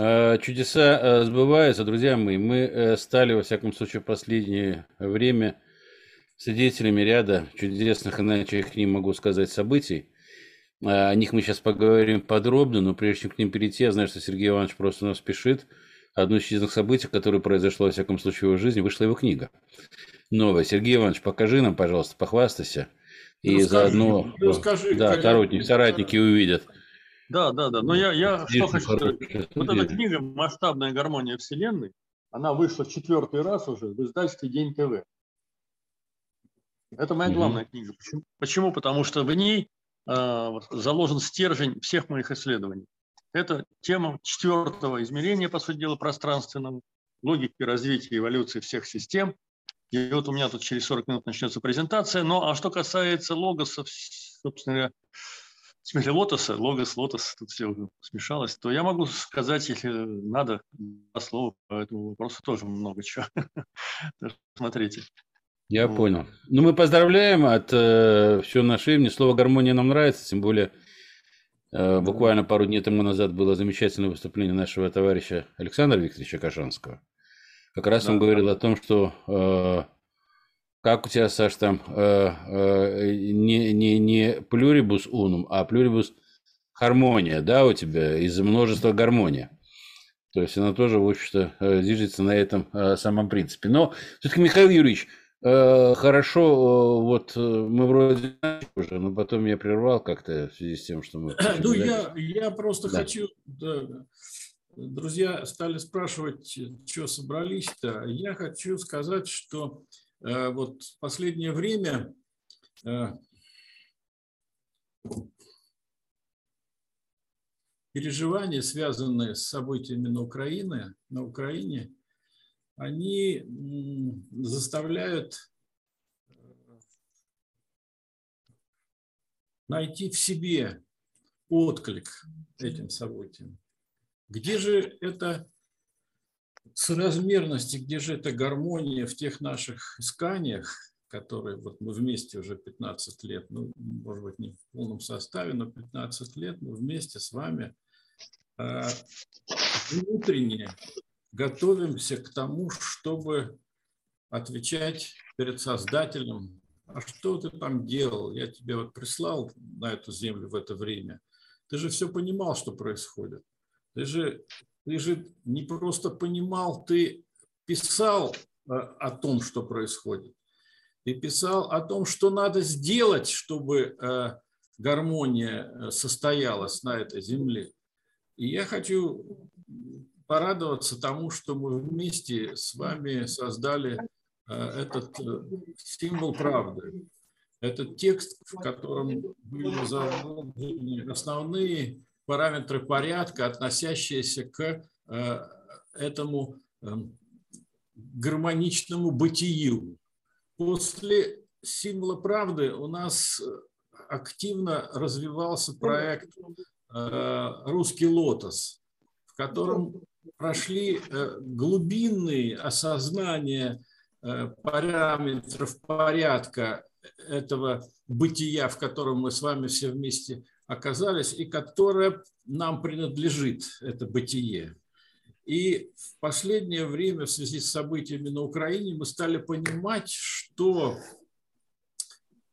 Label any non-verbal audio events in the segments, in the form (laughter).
Э, чудеса э, сбываются, друзья мои. Мы э, стали, во всяком случае, в последнее время свидетелями ряда чудесных, иначе их не могу сказать, событий. О них мы сейчас поговорим подробно, но прежде чем к ним перейти, я знаю, что Сергей Иванович просто у нас спешит. Одно из чудесных событий, которое произошло, во всяком случае, в его жизни, вышла его книга. Новая. Сергей Иванович, покажи нам, пожалуйста, похвастайся. И расскажи, заодно расскажи, да, соратники, соратники увидят. Да, да, да. Но я, я что хочу сказать. Вот эта книга «Масштабная гармония Вселенной», она вышла четвертый раз уже в издательстве «День ТВ». Это моя главная mm книга. Почему? Почему? Потому что в ней э, заложен стержень всех моих исследований. Это тема четвертого измерения, по сути дела, пространственного, логики развития и эволюции всех систем. И вот у меня тут через 40 минут начнется презентация. Ну, а что касается логосов, собственно говоря, в смысле лотоса, логос, лотос, тут все смешалось, то я могу сказать, если надо, два слова по этому вопросу тоже много чего. (laughs) Смотрите. Я вот. понял. Ну, мы поздравляем от э, все наше имени. Слово гармония нам нравится, тем более э, буквально пару дней тому назад было замечательное выступление нашего товарища Александра Викторовича Кашанского. Как раз да, он говорил да. о том, что э, как у тебя, Саш, там э, э, не, не, не плюрибус унум, а плюрибус гармония, да, у тебя из множества гармония. То есть она тоже, в общем-то, э, движется на этом э, самом принципе. Но все-таки, Михаил Юрьевич, э, хорошо, вот мы вроде уже, но потом я прервал как-то в связи с тем, что мы... (clears throat) Ну, я, я просто да. хочу... Да, друзья стали спрашивать, что собрались-то. Я хочу сказать, что вот в последнее время э, переживания, связанные с событиями на Украине, на Украине, они заставляют э, найти в себе отклик этим событиям. Где же это соразмерности, где же эта гармония в тех наших исканиях, которые вот мы вместе уже 15 лет, ну, может быть, не в полном составе, но 15 лет мы вместе с вами э, внутренне готовимся к тому, чтобы отвечать перед Создателем, а что ты там делал? Я тебе вот прислал на эту землю в это время. Ты же все понимал, что происходит. Ты же ты же не просто понимал, ты писал э, о том, что происходит. Ты писал о том, что надо сделать, чтобы э, гармония э, состоялась на этой земле. И я хочу порадоваться тому, что мы вместе с вами создали этот символ правды. Этот текст, в котором были заложены основные параметры порядка, относящиеся к э, этому эм, гармоничному бытию. После символа правды у нас активно развивался проект э, «Русский лотос», в котором прошли э, глубинные осознания параметров порядка этого бытия, в котором мы с вами все вместе оказались и которая нам принадлежит, это бытие. И в последнее время в связи с событиями на Украине мы стали понимать, что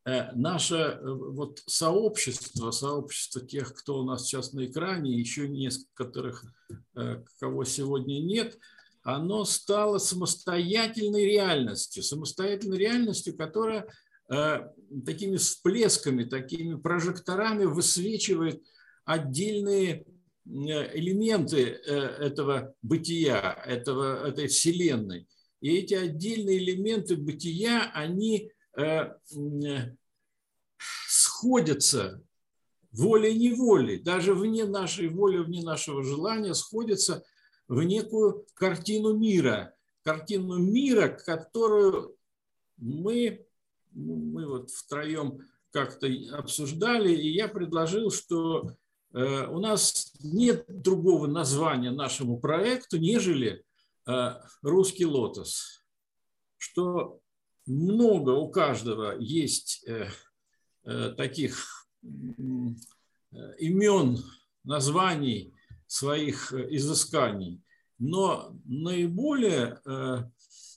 э, наше э, вот сообщество, сообщество тех, кто у нас сейчас на экране, еще нескольких, э, кого сегодня нет, оно стало самостоятельной реальностью, самостоятельной реальностью, которая такими всплесками, такими прожекторами высвечивает отдельные э, элементы э, этого бытия, этого, этой вселенной. И эти отдельные элементы бытия, они сходятся волей-неволей, даже вне нашей воли, вне нашего желания, сходятся в некую картину мира. Картину мира, которую мы мы вот втроем как-то обсуждали, и я предложил, что э, у нас нет другого названия нашему проекту, нежели э, «Русский лотос», что много у каждого есть э, таких имен, названий, своих изысканий. Но наиболее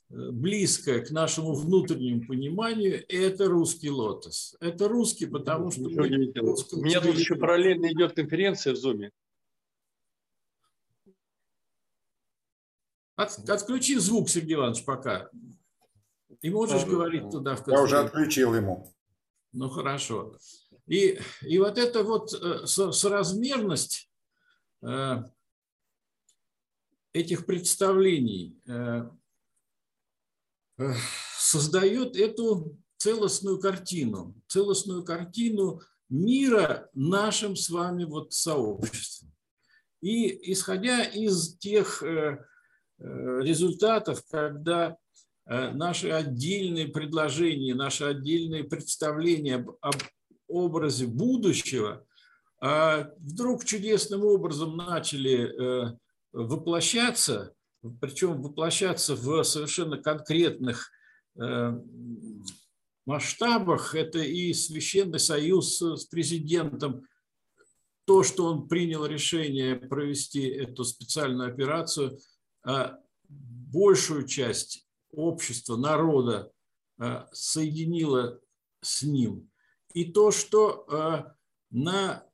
близкое к нашему внутреннему пониманию, это русский лотос. Это русский, потому что... Мы... У меня тут еще параллельно идет конференция в Зуме. От, отключи звук, Сергей Иванович, пока. И можешь говорить туда в Я уже отключил ему. Ну, хорошо. И, и вот эта вот э, соразмерность э, этих представлений э, создает эту целостную картину, целостную картину мира нашим с вами вот сообществом. И исходя из тех Э, результатов, когда э, наши отдельные предложения, наши отдельные представления об образе будущего а вдруг чудесным образом начали э, воплощаться, причем воплощаться в совершенно конкретных масштабах. Это и Священный Союз с президентом, то, что он принял решение провести эту специальную операцию – а, большую часть общества, народа а, соединила с ним. И то, что а, на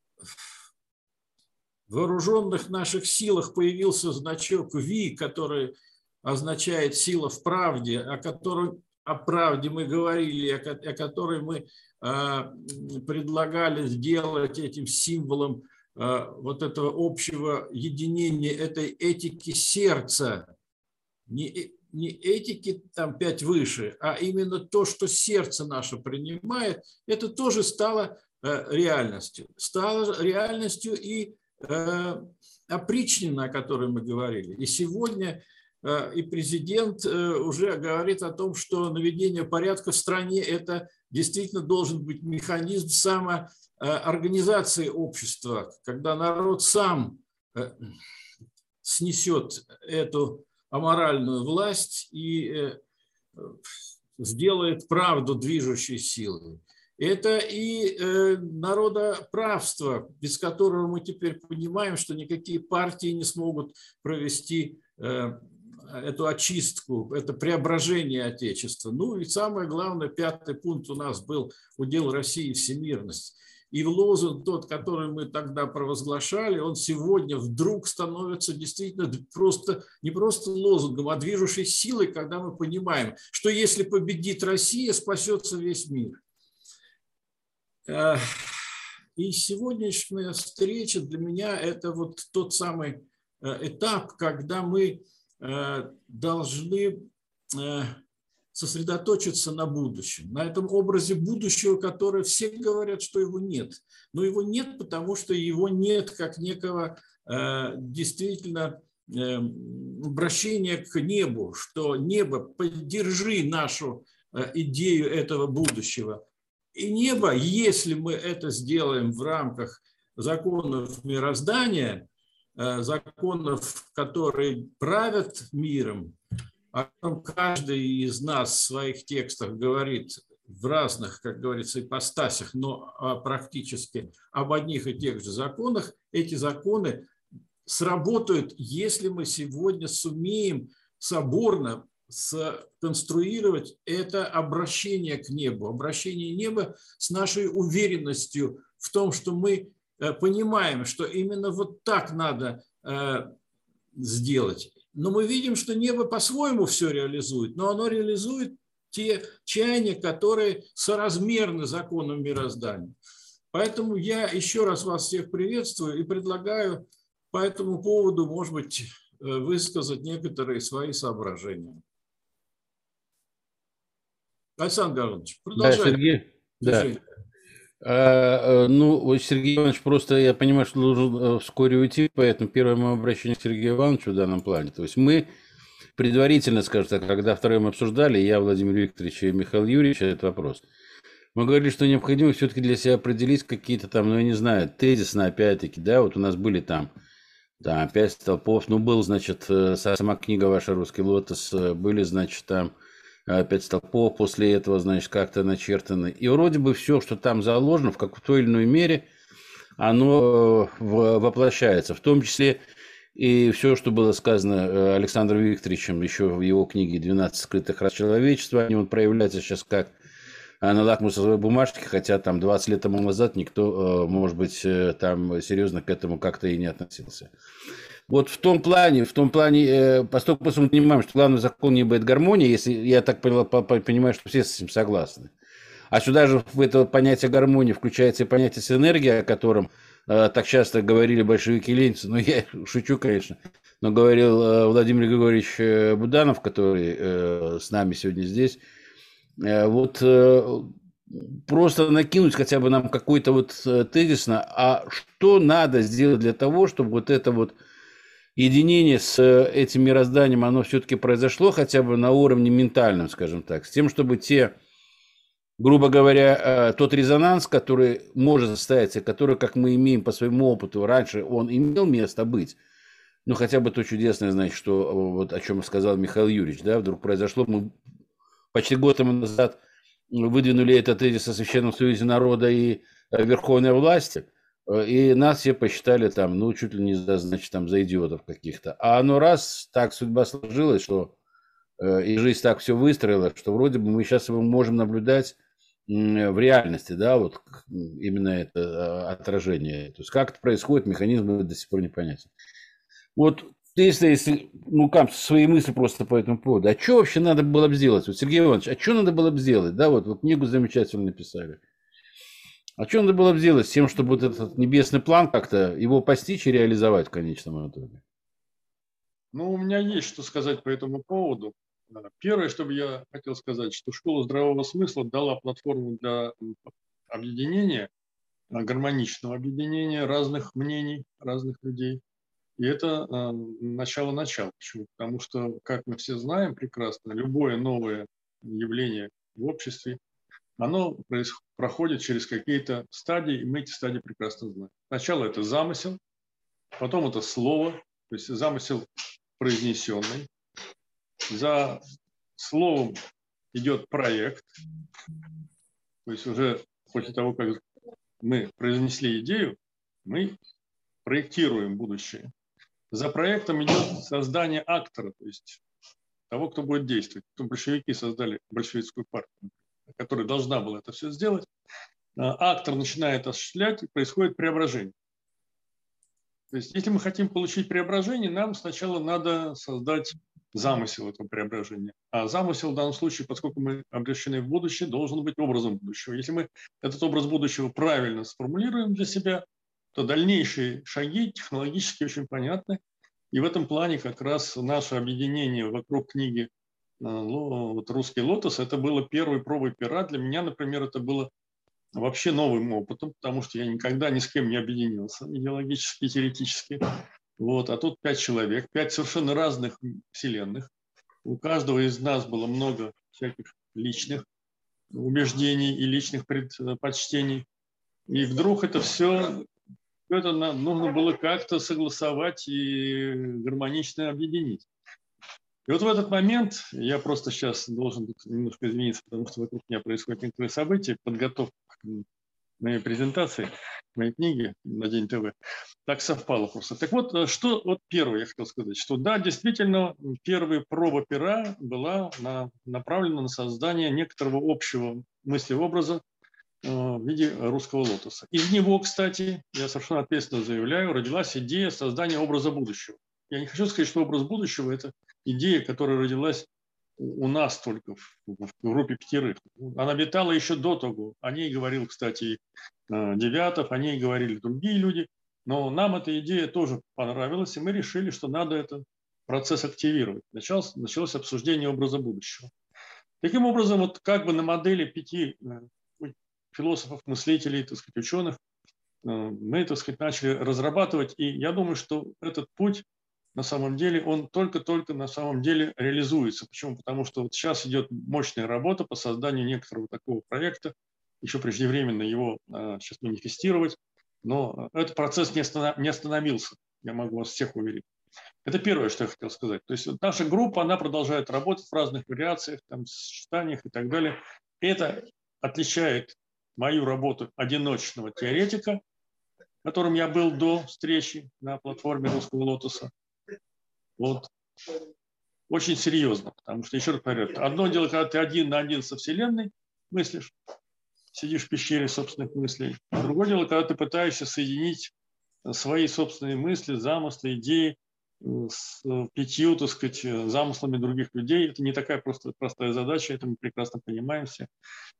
вооруженных наших силах появился значок ВИ, который означает сила в правде, о которой о правде мы говорили, о которой мы предлагали сделать этим символом Э, вот этого общего единения этой этики сердца, не, не этики там пять выше, а именно то, что сердце наше принимает, это тоже стало э, реальностью. Стало реальностью и опричнина, о которой мы говорили. И сегодня и президент уже говорит о том, что наведение порядка в стране – это действительно должен быть механизм само Э, организации общества, когда народ сам э, снесет эту аморальную власть и э, сделает правду движущей силой. Это и народоправство, без которого мы теперь понимаем, что никакие партии не смогут провести эту очистку, это преображение Отечества. Ну и самое главное, пятый пункт у нас был удел России всемирность. И лозунг тот, который мы тогда провозглашали, он сегодня вдруг становится действительно просто, не просто лозунгом, а движущей силой, когда мы понимаем, что если победит Россия, спасется весь мир. И сегодняшняя встреча для меня это вот тот самый э, этап, когда мы э, должны э, сосредоточиться на будущем, на этом образе будущего, который все говорят, что его нет. Но его нет, потому что его нет как некого действительно обращения к небу, что небо, поддержи нашу идею этого будущего. И небо, если мы это сделаем в рамках законов мироздания, законов, которые правят миром, о том каждый из нас в своих текстах говорит в разных, как говорится, ипостасях, но а, практически об одних и тех же законах, эти законы сработают, если мы сегодня сумеем соборно сконструировать это обращение к небу, обращение неба с нашей уверенностью в том, что мы э, понимаем, что именно вот так надо э, сделать. Но мы видим, что небо по-своему все реализует, но оно реализует те чаяния, которые соразмерны законам мироздания. Поэтому я еще раз вас всех приветствую и предлагаю по этому поводу, может быть, э, высказать некоторые свои соображения. Александр Гаврилович, продолжайте. Да, Сергей. Да. А, э, ну, Сергей Иванович, просто я понимаю, что должен э, вскоре уйти, поэтому первое мое обращение к Сергею Ивановичу в данном плане. То есть мы предварительно, скажем так, когда втроем обсуждали, я, Владимир Викторович и Михаил Юрьевич, этот вопрос, мы говорили, что необходимо все-таки для себя определить какие-то там, ну, я не знаю, тезисно, опять-таки, да, вот у нас были там, да, пять столпов, ну, был, значит, э, сама книга ваша «Русский лотос», были, значит, там пять столпов после этого, значит, как-то начертаны. И вроде бы все, что там заложено, в какой-то или иной мере, оно воплощается. В том числе и все, что было сказано Александром Викторовичем еще в его книге «12 скрытых раз человечества», они вот проявляются сейчас как на лакмусовой бумажке, хотя там 20 лет тому назад никто, может быть, там серьезно к этому как-то и не относился. Вот в том плане, в том плане, э, поскольку мы понимаем, что главный закон не будет гармонии, если я так понимаю, что все с этим согласны. А сюда же в это понятие гармонии включается и понятие синергия, о котором э, так часто говорили большевики ленинцы. Ну, я (laughs) шучу, конечно. Но говорил э, Владимир Григорьевич э, Буданов, который э, с нами сегодня здесь. Э, вот э, просто накинуть хотя бы нам какой-то вот э, тезисно, а что надо сделать для того, чтобы вот это вот единение с э, этим мирозданием, оно все-таки произошло хотя бы на уровне ментальном, скажем так, с тем, чтобы те, грубо говоря, э, тот резонанс, который может состояться, который, как мы имеем по своему опыту, раньше он имел место быть, ну, хотя бы то чудесное, значит, что э, вот о чем сказал Михаил Юрьевич, да, вдруг произошло, мы почти год тому назад выдвинули этот тезис о Священном Союзе народа и верховной власти – и нас все посчитали там, ну, чуть ли не за, значит, там, за идиотов каких-то. А ну раз так судьба сложилась, что э, и жизнь так все выстроила, что вроде бы мы сейчас его можем наблюдать в реальности, да, вот именно это а, отражение. То есть как это происходит, механизм до сих пор непонятен. Вот если, если ну, как свои мысли просто по этому поводу. А что вообще надо было бы сделать? Вот, Сергей Иванович, а что надо было бы сделать? Да, вот вы книгу замечательно написали. А что надо было бы сделать с тем, чтобы вот этот небесный план как-то его постичь и реализовать в конечном итоге? Ну, у меня есть что сказать по этому поводу. Первое, что бы я хотел сказать, что школа здравого смысла дала платформу для объединения, гармоничного объединения разных мнений, разных людей. И это э, начало начала. Почему? Потому что, как мы все знаем прекрасно, любое новое явление в обществе оно проходит через какие-то стадии, и мы эти стадии прекрасно знаем. Сначала это замысел, потом это слово, то есть замысел произнесенный. За словом идет проект, то есть уже после того, как мы произнесли идею, мы проектируем будущее. За проектом идет создание актора, то есть того, кто будет действовать. Большевики создали большевистскую партию которая должна была это все сделать, а, актор начинает осуществлять, и происходит преображение. То есть, если мы хотим получить преображение, нам сначала надо создать замысел этого преображения. А замысел в данном случае, поскольку мы обращены в будущее, должен быть образом будущего. Если мы этот образ будущего правильно сформулируем для себя, то дальнейшие шаги технологически очень понятны. И в этом плане как раз наше объединение вокруг книги вот русский лотос, это было первой пробой пера. Для меня, например, это было вообще новым опытом, потому что я никогда ни с кем не объединился идеологически, теоретически. Вот, а тут пять человек, пять совершенно разных вселенных. У каждого из нас было много всяких личных убеждений и личных предпочтений. И вдруг это все, это нужно было как-то согласовать и гармонично объединить. И вот в этот момент я просто сейчас должен немножко извиниться, потому что вокруг меня происходят некоторые события, подготовка к моей презентации, моей книги на День ТВ. Так совпало просто. Так вот, э, что вот первое я хотел сказать, что да, действительно, первая проба пера была на, направлена на создание некоторого общего мыслеобраза э, в виде русского лотоса. Из него, кстати, я совершенно ответственно заявляю, родилась идея создания образа будущего. Я не хочу сказать, что образ будущего – это идея, которая родилась у нас только в, в группе пятерых. Она витала еще до того. О ней говорил, кстати, э, Девятов, о ней говорили другие люди. Но нам эта идея тоже понравилась, и мы решили, что надо этот процесс активировать. Началось, началось обсуждение образа будущего. Таким образом, вот как бы на модели пяти э, философов, мыслителей, так сказать, ученых, э, мы, так сказать, начали разрабатывать. И я думаю, что этот путь на самом деле, он только-только на самом деле реализуется. Почему? Потому что вот сейчас идет мощная работа по созданию некоторого такого проекта, еще преждевременно его а, сейчас манифестировать, но этот процесс не, остановился, я могу вас всех уверить. Это первое, что я хотел сказать. То есть вот наша группа, она продолжает работать в разных вариациях, там, сочетаниях и так далее. Это отличает мою работу одиночного теоретика которым я был до встречи на платформе Русского Лотоса. Вот. Очень серьезно, потому что, еще раз говорю, одно дело, когда ты один на один со Вселенной мыслишь, сидишь в пещере собственных мыслей. Другое дело, когда ты пытаешься соединить свои собственные мысли, замыслы, идеи с э, пятью, так сказать, э, замыслами других людей. Это не такая просто, простая задача, это мы прекрасно понимаем все.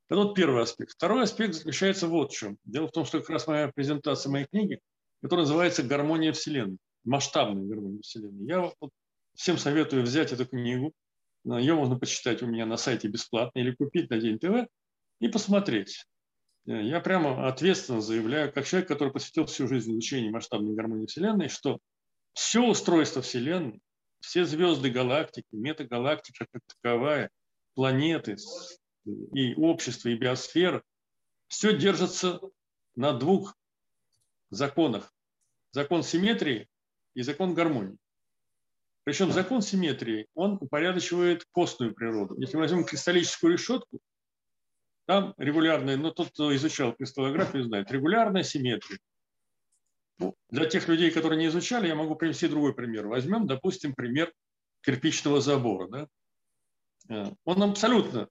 Это вот первый аспект. Второй аспект заключается вот в чем. Дело в том, что как раз моя презентация моей книги, которая называется «Гармония Вселенной», масштабная гармония Вселенной. Я вот всем советую взять эту книгу. Ее можно почитать у меня на сайте бесплатно или купить на День ТВ и посмотреть. Э, я прямо ответственно заявляю, как человек, который посвятил всю жизнь изучению масштабной гармонии Вселенной, что все устройство Вселенной, все звезды галактики, метагалактика как таковая, планеты и общество, и биосфера, все держится на двух законах. Закон симметрии и закон гармонии. Причем закон симметрии, он упорядочивает костную природу. Если мы возьмем кристаллическую решетку, там регулярная, ну тот, кто изучал кристаллографию, знает, регулярная симметрия. Ну, для тех людей, которые не изучали, я могу привести другой пример. Возьмем, допустим, пример кирпичного забора. Да? Э, он абсолютно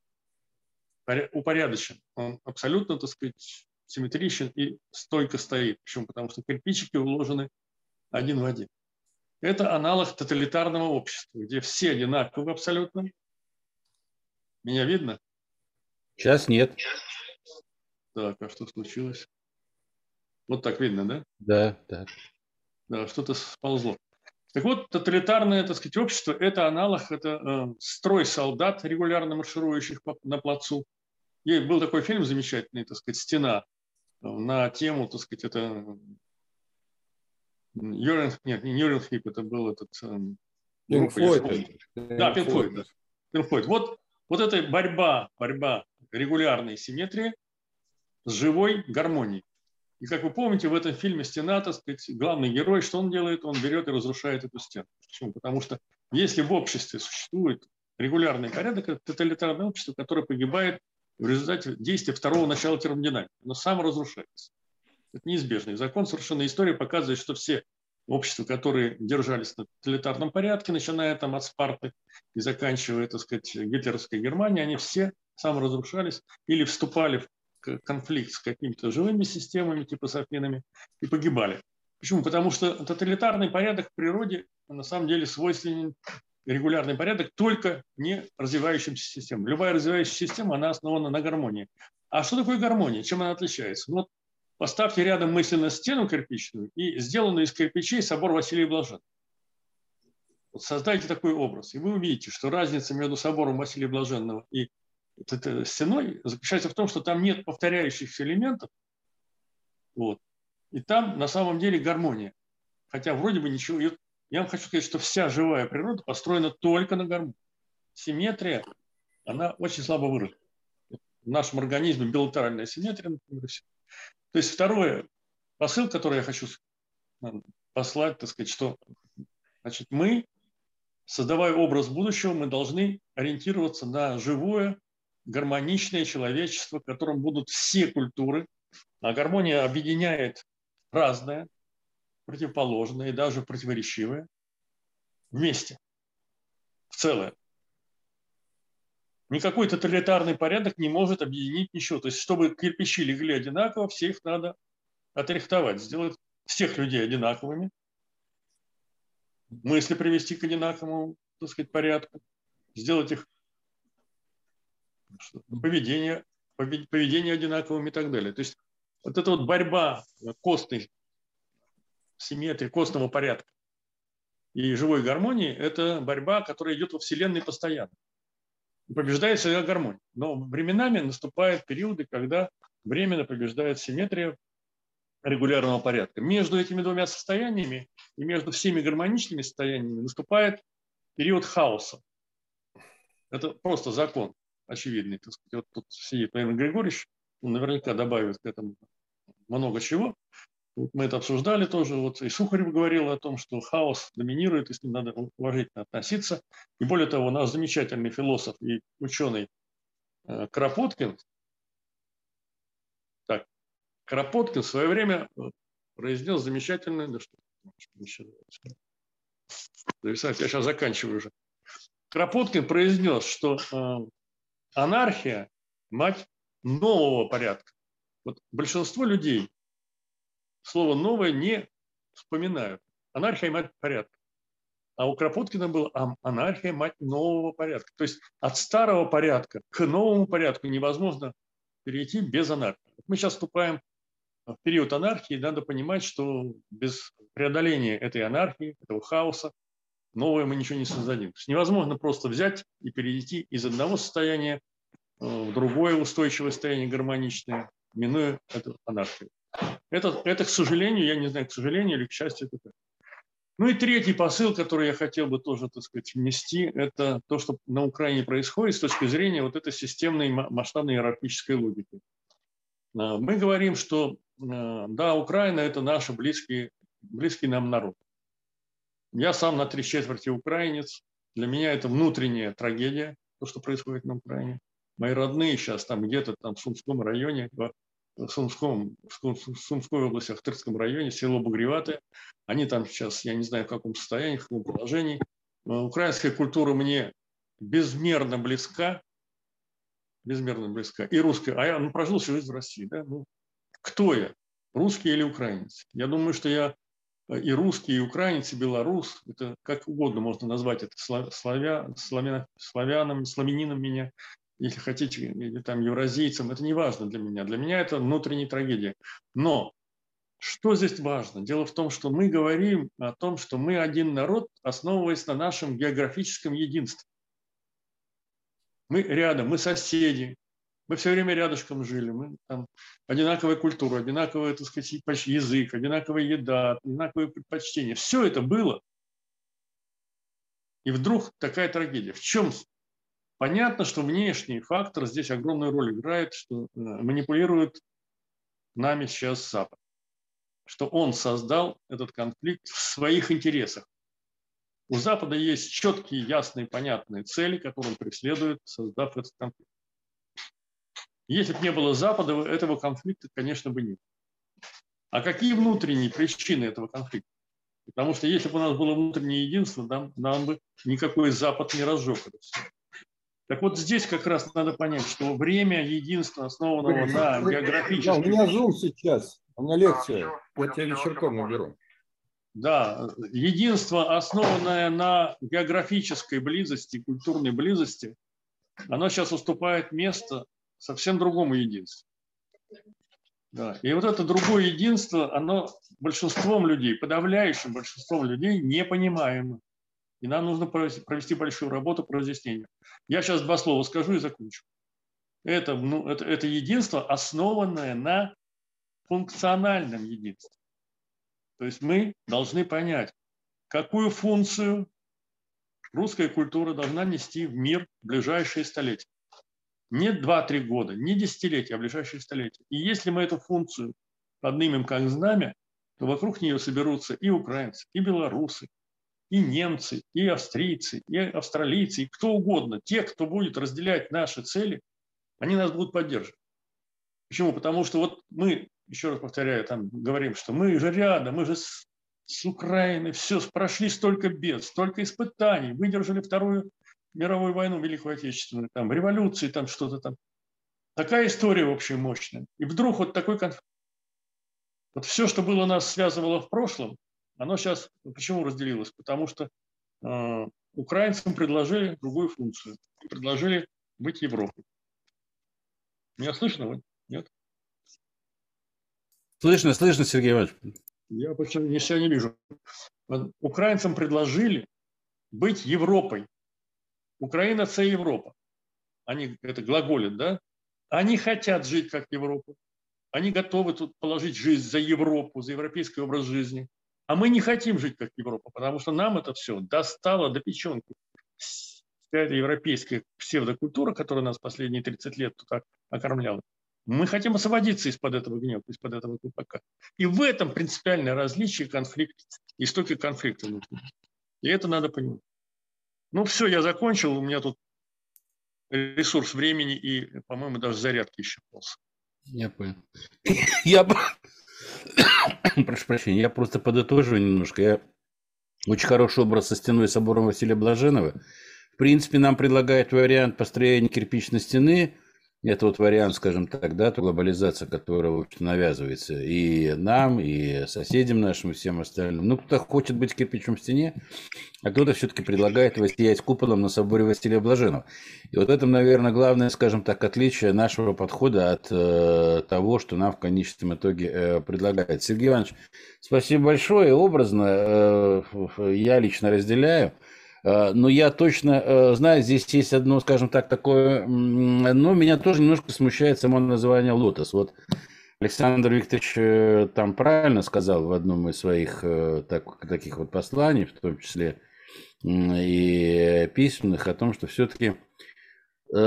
упорядочен, он абсолютно, так сказать, симметричен и стойко стоит. Почему? Потому что кирпичики уложены один в один. Это аналог тоталитарного общества, где все одинаковы абсолютно. Меня видно? Сейчас нет. Так, а что случилось? Вот так видно, да? Да, да. Да, что-то сползло. Так вот, тоталитарное, так сказать, общество – это аналог, это э, строй солдат, регулярно марширующих по, на плацу. И был такой фильм замечательный, так сказать, «Стена», э, на тему, так сказать, это Юрин, нет, не Юрин Хип, это был этот... Э, Пинк Флойд. Да, Пинк Флойд. Пинк Флойд. Вот, вот эта борьба, борьба регулярной симметрии с живой гармонией. И как вы помните, в этом фильме «Стена», так сказать, главный герой, что он делает? Он берет и разрушает эту стену. Почему? Потому что если в обществе существует регулярный порядок, это тоталитарное общество, которое погибает в результате действия второго начала термодинамики. Оно само разрушается. Это неизбежный закон. Совершенно история показывает, что все общества, которые держались на тоталитарном порядке, начиная там от Спарты и заканчивая, так сказать, гитлеровской Германией, они все саморазрушались или вступали в конфликт с какими-то живыми системами, типа с Афинами, и погибали. Почему? Потому что тоталитарный порядок в природе на самом деле свойственен регулярный порядок только не развивающимся системам. Любая развивающаяся система, она основана на гармонии. А что такое гармония? Чем она отличается? Вот поставьте рядом мысленно стену кирпичную и сделанную из кирпичей собор Василия Блаженного. Вот создайте такой образ, и вы увидите, что разница между собором Василия Блаженного и стеной заключается в том, что там нет повторяющихся элементов, вот, и там на самом деле гармония. Хотя вроде бы ничего. Я вам хочу сказать, что вся живая природа построена только на гармонии. Симметрия, она очень слабо выражена. В нашем организме билатеральная симметрия, например, все. То есть второе, посыл, который я хочу послать, так сказать, что значит, мы, создавая образ будущего, мы должны ориентироваться на живое, гармоничное человечество, в котором будут все культуры. А гармония объединяет разное, противоположное и даже противоречивое вместе, в целое. Никакой тоталитарный порядок не может объединить ничего. То есть, чтобы кирпичи легли одинаково, все их надо отрихтовать, сделать всех людей одинаковыми, мысли привести к одинаковому, так сказать, порядку, сделать их поведение, поведение одинаковым и так далее. То есть вот эта вот борьба костной симметрии, костного порядка и живой гармонии – это борьба, которая идет во Вселенной постоянно. Побеждает всегда гармония. Но временами наступают периоды, когда временно побеждает симметрия регулярного порядка. Между этими двумя состояниями и между всеми гармоничными состояниями наступает период хаоса. Это просто закон очевидный. Так сказать. Вот тут сидит Владимир Григорьевич, он наверняка добавит к этому много чего. Мы это обсуждали тоже. Вот и Сухарев говорил о том, что хаос доминирует, и с ним надо уважительно относиться. И более того, наш замечательный философ и ученый э, Кропоткин, так, Кропоткин в свое время произнес замечательное, да что, Зависать, я сейчас заканчиваю уже. Кропоткин произнес, что э, анархия – мать нового порядка. Вот большинство людей слово «новое» не вспоминают. Анархия – мать порядка. А у Кропоткина было анархия – мать нового порядка. То есть от старого порядка к новому порядку невозможно перейти без анархии. Мы сейчас вступаем в период анархии, надо понимать, что без преодоления этой анархии, этого хаоса, новое мы ничего не создадим. То есть невозможно просто взять и перейти из одного состояния э, в другое устойчивое состояние гармоничное, минуя эту анархию. Это, это, к сожалению, я не знаю, к сожалению или к счастью, это так. Ну и третий посыл, который я хотел бы тоже, так сказать, внести, это то, что на Украине происходит с точки зрения вот этой системной масштабной иерархической логики. А, мы говорим, что а, да, Украина – это наш близкий, близкий нам народ. Я сам на три четверти украинец. Для меня это внутренняя трагедия, то, что происходит на Украине. Мои родные сейчас там где-то там в Сумском районе, Сумском, Сумской области, Ахтырском районе, село Бугреватое. Они там сейчас, я не знаю, в каком состоянии, в каком положении. Украинская культура мне безмерно близка, безмерно близка. И русская. А я ну, прожил всю жизнь в России. Да? Ну, кто я? Русский или украинец? Я думаю, что я и русский, и украинец, и белорус. Это как угодно можно назвать это славя, славя, славяном, славянином меня если хотите, или там евразийцам, это не важно для меня. Для меня это внутренняя трагедия. Но что здесь важно? Дело в том, что мы говорим о том, что мы один народ, основываясь на нашем географическом единстве. Мы рядом, мы соседи, мы все время рядышком жили, мы там одинаковая культура, одинаковый, так сказать, язык, одинаковая еда, одинаковые предпочтения. Все это было. И вдруг такая трагедия. В чем Понятно, что внешний фактор здесь огромную роль играет, что э, манипулирует нами сейчас Запад, что он создал этот конфликт в своих интересах. У Запада есть четкие, ясные, понятные цели, которые он преследует, создав этот конфликт. Если бы не было Запада, этого конфликта, конечно, бы нет. А какие внутренние причины этого конфликта? Потому что если бы у нас было внутреннее единство, нам бы никакой Запад не разжег это все. Так вот здесь как раз надо понять, что время единства, основанного на географическом... Да, у меня зум сейчас, у меня лекция, я тебя вечерком наберу. Да, единство, основанное на географической близости, культурной близости, оно сейчас уступает место совсем другому единству. Да. И вот это другое единство, оно большинством людей, подавляющим большинством людей непонимаемо. И нам нужно провести большую работу по разъяснению. Я сейчас два слова скажу и закончу. Это, ну, это, это единство, основанное на функциональном единстве. То есть мы должны понять, какую функцию русская культура должна нести в мир в ближайшие столетия. Не 2-3 года, не десятилетия, а ближайшие столетия. И если мы эту функцию поднимем как знамя, то вокруг нее соберутся и украинцы, и белорусы, и немцы, и австрийцы, и австралийцы, и кто угодно, те, кто будет разделять наши цели, они нас будут поддерживать. Почему? Потому что вот мы, еще раз повторяю, там говорим, что мы же рядом, мы же с, с Украиной, все, прошли столько бед, столько испытаний, выдержали Вторую мировую войну, Великую Отечественную, там, революции, там что-то там. Такая история, в общем, мощная. И вдруг вот такой конфликт. Вот все, что было нас связывало в прошлом, оно сейчас почему разделилось? Потому что э, украинцам предложили другую функцию. Предложили быть Европой. Меня слышно? Нет? Слышно, слышно, Сергей Иванович. Я почему не себя не вижу. Украинцам предложили быть Европой. Украина – это Европа. Они это глаголят, да? Они хотят жить как Европа. Они готовы тут положить жизнь за Европу, за европейский образ жизни. А мы не хотим жить как Европа, потому что нам это все достало до печенки. Вся эта европейская псевдокультура, которая нас последние 30 лет тут окормляла, мы хотим освободиться из-под этого гнева, из-под этого КПК. И в этом принципиальное различие конфликт, истоки конфликта. И это надо понимать. Ну все, я закончил. У меня тут ресурс времени и, по-моему, даже зарядки еще полз. Я понял. (laughs) Я, (coughs) прошу прощения, я просто подытоживаю немножко. Я очень хороший образ со стеной собора Василия Блаженного. В принципе, нам предлагают вариант построения кирпичной стены – это вот вариант, скажем так, да, глобализация, которая в общем, навязывается и нам, и соседям нашим, и всем остальным. Ну, кто хочет быть кирпичом в стене, а кто-то все-таки предлагает воссиять куполом на соборе Василия Блаженного. И вот это, наверное, главное, скажем так, отличие нашего подхода от э, того, что нам в конечном итоге э, предлагает. Сергей Иванович, спасибо большое. Образно э, я лично разделяю но я точно э, знаю, здесь есть одно, скажем так, такое, но меня тоже немножко смущает само название «Лотос». Вот Александр Викторович э, там правильно сказал в одном из своих так, таких вот посланий, в том числе и письменных, о том, что все-таки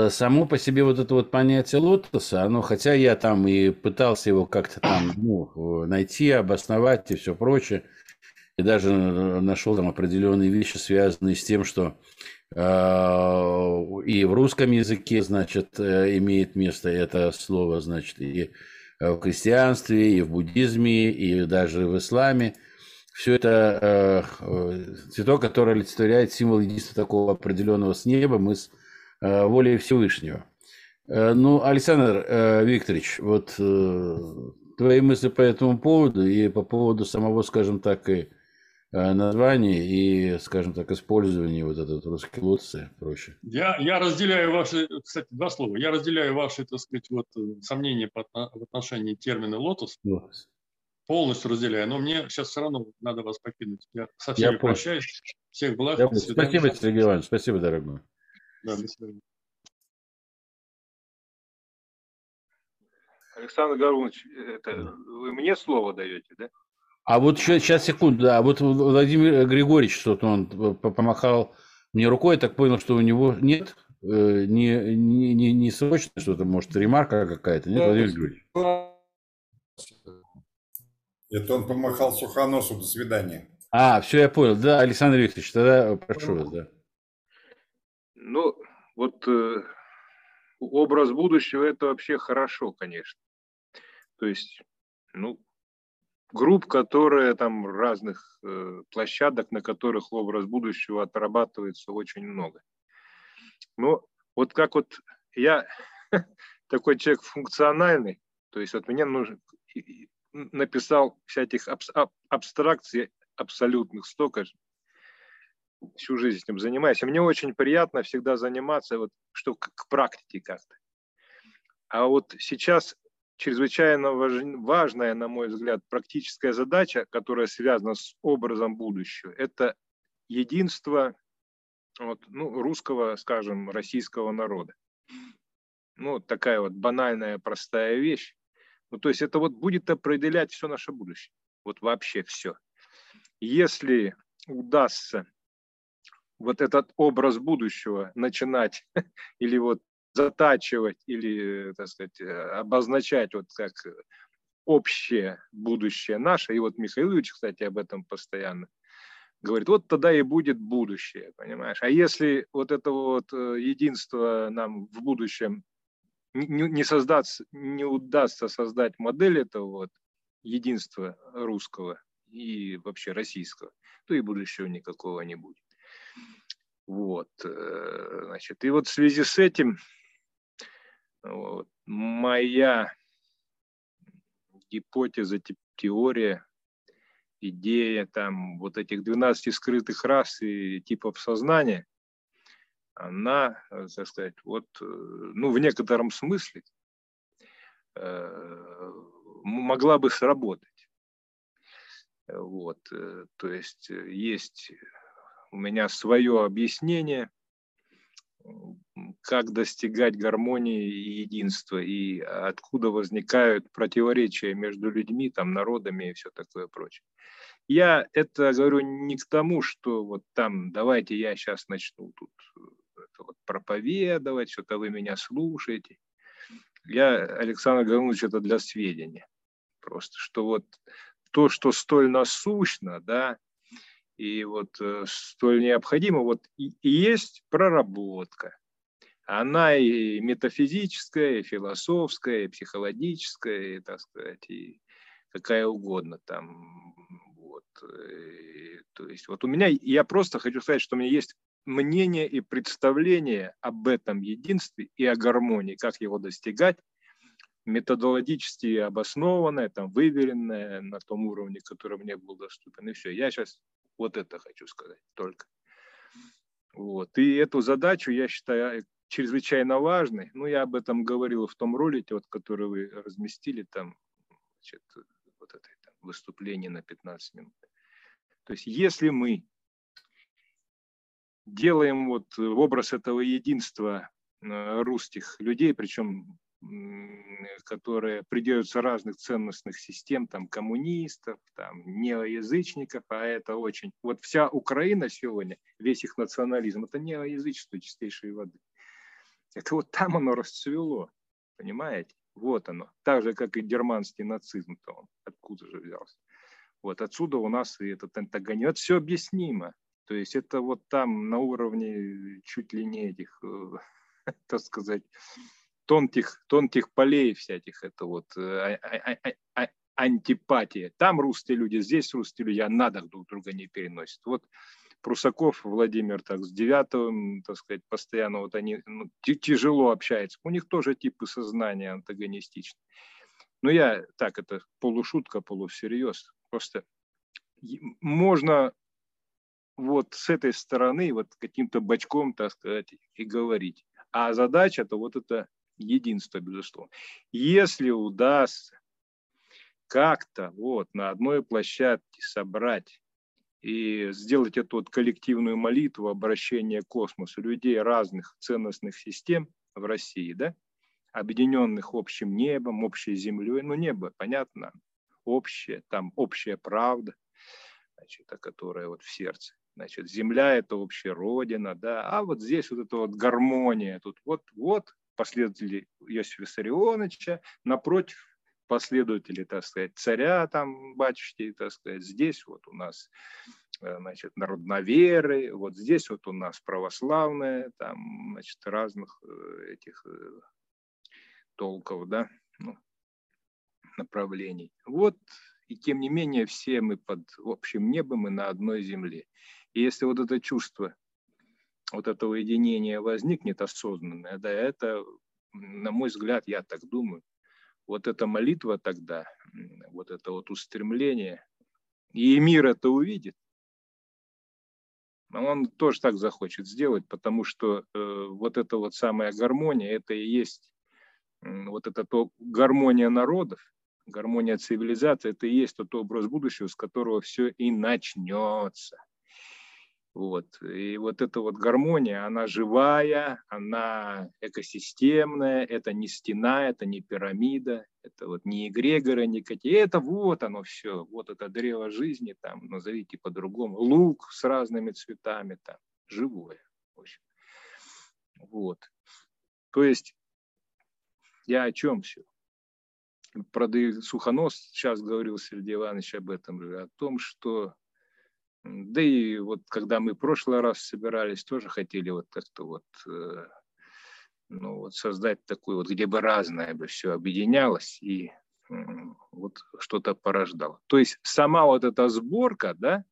само по себе вот это вот понятие лотоса, оно, хотя я там и пытался его как-то там ну, найти, обосновать и все прочее, и даже нашел там определенные вещи, связанные с тем, что э, и в русском языке, значит, э, имеет место это слово, значит, и в христианстве, и в буддизме, и даже в исламе. Все это э, цветок, который олицетворяет символ единства такого определенного с неба, мы с волей Всевышнего. Ну, Александр Викторович, вот твои мысли по этому поводу и по поводу самого, скажем так, и Э, название и, скажем так, использование вот этот русский лотосы проще. Я, я разделяю ваши, кстати, два слова. Я разделяю ваши, так сказать, вот э, сомнения по, в отношении термина лотос. лотос. Полностью разделяю, но мне сейчас все равно надо вас покинуть. Я со всеми я прощаюсь. Всех благ. Я спасибо, Сергей Иванович. Спасибо, дорогой. Да, до свидания. Александр Горунович, это вы мне слово даете, да? А вот сейчас, сейчас секунду, да, вот Владимир Григорьевич что-то он помахал мне рукой, я так понял, что у него нет, э, не, не, не, не срочно что-то, может, ремарка какая-то, нет, Владимир Григорьевич? Это он помахал Сухоносу, до свидания. А, все, я понял, да, Александр Викторович, тогда прошу вас, да. Ну, вот э, образ будущего – это вообще хорошо, конечно. То есть, ну, групп, которые там разных э, площадок, на которых образ будущего отрабатывается очень много. Но вот как вот я (laughs) такой человек функциональный, то есть вот мне нужно написал всяких аб, аб, абстракций абсолютных столько всю жизнь этим занимаюсь. И мне очень приятно всегда заниматься, вот, что к, к практике как-то. А вот сейчас чрезвычайно важная, на мой взгляд, практическая задача, которая связана с образом будущего, это единство вот, ну, русского, скажем, российского народа. Ну, такая вот банальная, простая вещь. Ну, то есть это вот будет определять все наше будущее. Вот вообще все. Если удастся вот этот образ будущего начинать (laughs) или вот затачивать или, так сказать, обозначать вот как общее будущее наше. И вот Михаил Ильич, кстати, об этом постоянно говорит, вот тогда и будет будущее, понимаешь? А если вот это вот э, единство нам в будущем не, не, создаться, не удастся создать модель этого вот единства русского и вообще российского, то и будущего никакого не будет. Вот, э, значит, и вот в связи с этим Моя гипотеза, теория, идея там вот этих 12 скрытых рас и типов сознания, она, так сказать, вот, ну, в некотором смысле э, могла бы сработать. Вот, э, то есть э, есть у меня свое объяснение как достигать гармонии и единства, и откуда возникают противоречия между людьми, там, народами и все такое прочее. Я это говорю не к тому, что вот там давайте я сейчас начну тут это вот проповедовать, что-то вы меня слушаете. Я, Александр Гаврилович, это для сведения. Просто, что вот то, что столь насущно, да, и вот э, столь необходимо, вот и, и есть проработка. Она и метафизическая, и философская, и психологическая, и, так сказать, и какая угодно там. Вот. То есть вот у меня, я просто хочу сказать, что у меня есть мнение и представление об этом единстве и о гармонии, как его достигать, методологически обоснованное, там, выверенное на том уровне, который мне был доступен. И все. Я сейчас вот это хочу сказать только. Вот. И эту задачу я считаю чрезвычайно важной. Ну, я об этом говорил в том ролике, вот, который вы разместили там, значит, вот это там, выступление на 15 минут. То есть, если мы делаем вот образ этого единства э, русских людей, причем которые придерживаются разных ценностных систем, там коммунистов, там неоязычников, а это очень... Вот вся Украина сегодня, весь их национализм, это неоязычество чистейшей воды. Это вот там оно расцвело, понимаете? Вот оно. Так же, как и германский нацизм-то он откуда же взялся. Вот отсюда у нас и этот антагонизм. Это все объяснимо. То есть это вот там на уровне чуть ли не этих, э, (laughs) так сказать, тонких, тонких полей всяких, это вот э, а, а, а, антипатия. Там русские люди, здесь русские люди, а надо друг друга не переносят. Вот Прусаков Владимир так с девятым, так сказать, постоянно вот они ну, тяжело общаются. У них тоже типы сознания антагонистичны. Но я так, это полушутка, полусерьез. Просто можно вот с этой стороны вот каким-то бочком, так сказать, и говорить. А задача это вот это единство, безусловно. Если удастся как-то вот на одной площадке собрать и сделать эту вот коллективную молитву обращения к космосу людей разных ценностных систем в России, да, объединенных общим небом, общей землей, ну небо, понятно, общее, там общая правда, значит, которая вот в сердце. Значит, земля – это общая родина, да, а вот здесь вот эта вот гармония, тут вот, вот последователи Иосифа Виссарионовича, напротив последователи, так сказать, царя там, батюшки, так сказать, здесь вот у нас, э, значит, народноверы, вот здесь вот у нас православные, там, значит, разных э, этих э, толков, да, ну, направлений. Вот, и тем не менее, все мы под общим небом и на одной земле. И если вот это чувство вот этого единения возникнет осознанное, да, это, на мой взгляд, я так думаю, вот эта молитва тогда, вот это вот устремление, и мир это увидит, он тоже так захочет сделать, потому что э, вот эта вот самая гармония, это и есть э, вот эта то гармония народов, гармония цивилизации, это и есть тот образ будущего, с которого все и начнется. Вот. И вот эта вот гармония, она живая, она экосистемная, это не стена, это не пирамида, это вот не эгрегоры никакие, это вот оно все, вот это древо жизни, там, назовите по-другому, лук с разными цветами, там, живое, в общем. Вот. То есть я о чем все? Про Сухонос сейчас говорил Сергей Иванович об этом о том, что да и вот когда мы в прошлый раз собирались, тоже хотели вот как-то вот, э, ну, вот создать такую вот, где бы разное бы все объединялось и вот что-то порождало. То есть сама вот эта сборка, да,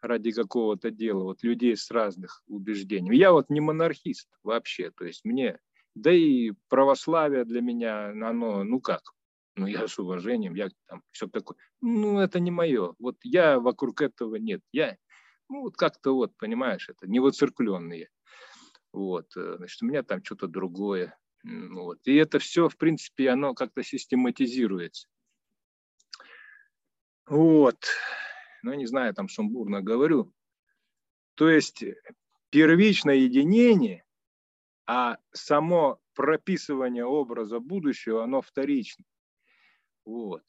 ради какого-то дела, вот людей с разных убеждений. Я вот не монархист вообще, то есть мне, да и православие для меня, оно, ну как, ну я с уважением, я там все такое. Ну это не мое. Вот я вокруг этого нет. Я, ну вот как-то вот, понимаешь, это не воцеркленные. Вот, э, значит, у меня там что-то другое. Вот. И это все, в принципе, оно как-то систематизируется. Вот. Ну, не знаю, там сумбурно говорю. То есть первичное единение, а само прописывание образа будущего, оно вторично. Вот.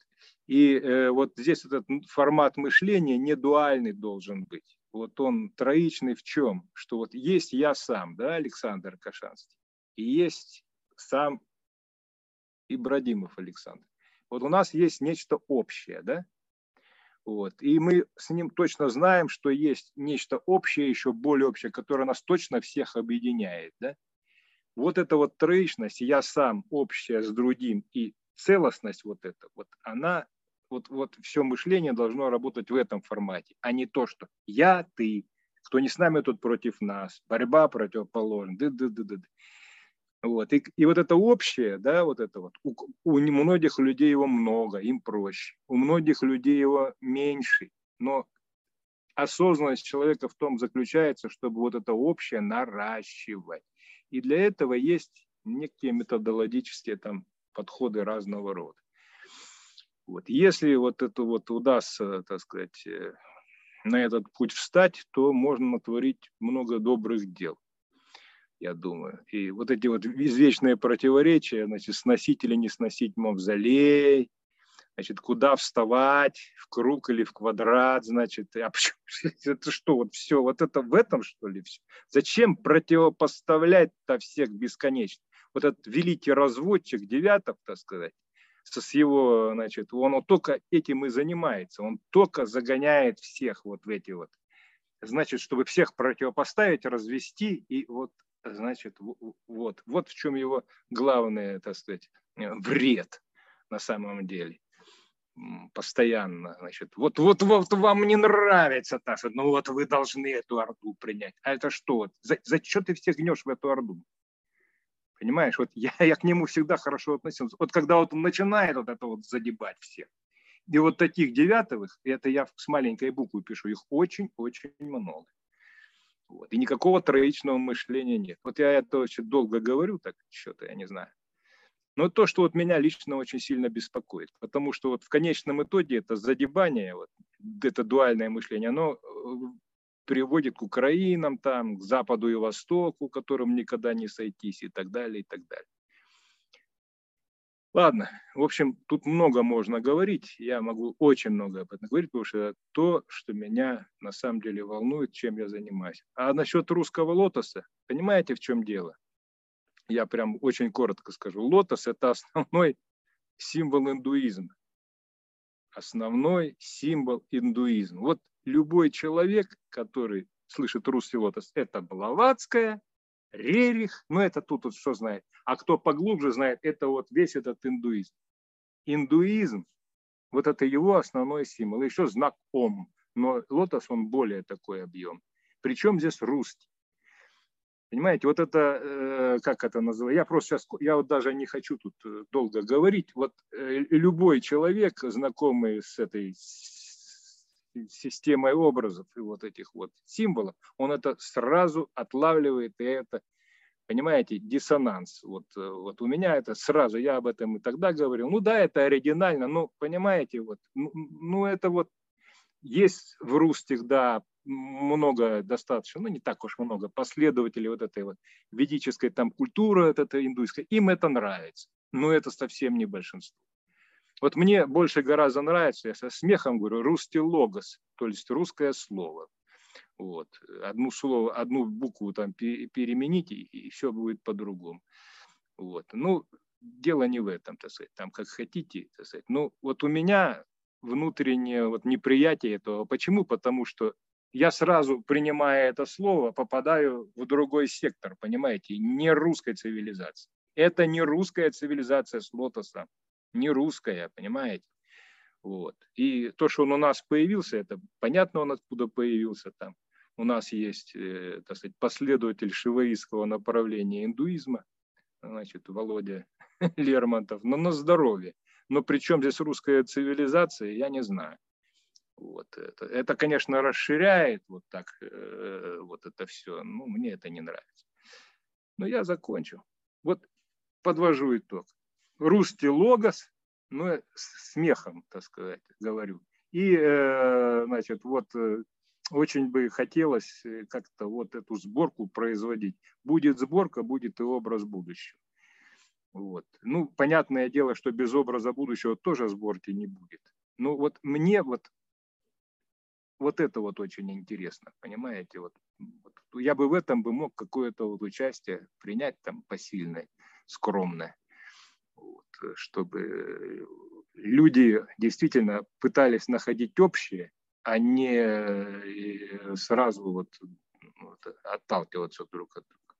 И э, вот здесь этот формат мышления не дуальный должен быть. Вот он троичный в чем? Что вот есть я сам, да, Александр Кашанский, и есть сам Ибрадимов Александр. Вот у нас есть нечто общее, да? Вот. И мы с ним точно знаем, что есть нечто общее, еще более общее, которое нас точно всех объединяет. Да? Вот эта вот троичность, я сам общая с другим и целостность вот эта, вот она вот, вот все мышление должно работать в этом формате, а не то, что я, ты, кто не с нами, тот против нас, борьба противоположна, ды -ды -ды -ды. Вот. И, и вот это общее, да, вот это вот, у, у многих людей его много, им проще, у многих людей его меньше, но осознанность человека в том заключается, чтобы вот это общее наращивать. И для этого есть некие методологические там подходы разного рода. Вот. Если вот это вот удастся, так сказать, э, на этот путь встать, то можно натворить много добрых дел, я думаю. И вот эти вот извечные противоречия, значит, сносить или не сносить мавзолей, значит, куда вставать, в круг или в квадрат, значит, а почему, (laughs) это что, вот все, вот это в этом, что ли, все? Зачем противопоставлять-то всех бесконечно? Вот этот великий разводчик Девятов, так сказать, с его, значит, он вот только этим и занимается, он только загоняет всех вот в эти вот, значит, чтобы всех противопоставить, развести, и вот, значит, вот, вот в чем его главный, так сказать, вред на самом деле постоянно, значит, вот, вот, вот вам не нравится та, что, ну вот вы должны эту орду принять. А это что? За, за что ты всех гнешь в эту орду? Понимаешь, вот я, (laughs) я к нему всегда хорошо относился. Вот когда вот он начинает вот это вот задебать всех, и вот таких девятовых, это я с маленькой буквы пишу, их очень-очень много. Вот. И никакого троичного мышления нет. Вот я это очень долго говорю, так что-то, я не знаю. Но то, что вот меня лично очень сильно беспокоит, потому что вот в конечном итоге это задебание, вот, это дуальное мышление, оно э, приводит к Украинам, там, к Западу и Востоку, которым никогда не сойтись и так далее, и так далее. Ладно, в общем, тут много можно говорить, я могу очень много об этом говорить, потому что это то, что меня на самом деле волнует, чем я занимаюсь. А насчет русского лотоса, понимаете, в чем дело? Я прям очень коротко скажу. Лотос – это основной символ индуизма. Основной символ индуизма. Вот любой человек, который слышит русский лотос, это Блаватская, Рерих, ну это тут вот что знает. А кто поглубже знает, это вот весь этот индуизм. Индуизм, вот это его основной символ. Еще знак Ом, но лотос он более такой объем. Причем здесь русский. Понимаете, вот это, э, как это называется, я просто сейчас, я вот даже не хочу тут э, долго говорить, вот э, любой человек, знакомый с этой системой образов и вот этих вот символов, он это сразу отлавливает, и это, понимаете, диссонанс. Вот, э, вот у меня это сразу, я об этом и тогда говорил, ну да, это оригинально, но понимаете, вот, ну, это вот есть в русских, да, много достаточно, ну не так уж много последователей вот этой вот ведической там культуры, вот этой индуйской, им это нравится, но это совсем не большинство. Вот мне больше гораздо нравится, я со смехом говорю, русский логос, то есть русское слово. Вот. Одну, слово, одну букву там перемените, и все будет по-другому. Вот. Ну, дело не в этом, так сказать, там как хотите, так сказать. Ну, вот у меня внутреннее вот неприятие этого. Почему? Потому что я сразу, принимая это слово, попадаю в другой сектор, понимаете, не русской цивилизации. Это не русская цивилизация с лотосом не русская, понимаете? Вот. И то, что он у нас появился, это понятно, он откуда появился там. У нас есть, э, так сказать, последователь шиваистского направления индуизма, значит, Володя (laughs) Лермонтов, но на здоровье. Но при чем здесь русская цивилизация, я не знаю. Вот это, это, конечно, расширяет вот так э, вот это все. Ну, мне это не нравится. Но я закончу. Вот подвожу итог русский логос, ну, с смехом, так сказать, говорю. И, э, значит, вот э, очень бы хотелось э, как-то вот эту сборку производить. Будет сборка, будет и образ будущего. Вот. Ну, понятное дело, что без образа будущего тоже сборки не будет. Ну, вот мне вот, вот это вот очень интересно, понимаете? Вот, вот, я бы в этом бы мог какое-то вот участие принять там посильное, скромное чтобы люди действительно пытались находить общее, а не э, сразу вот, вот отталкиваться друг от друга.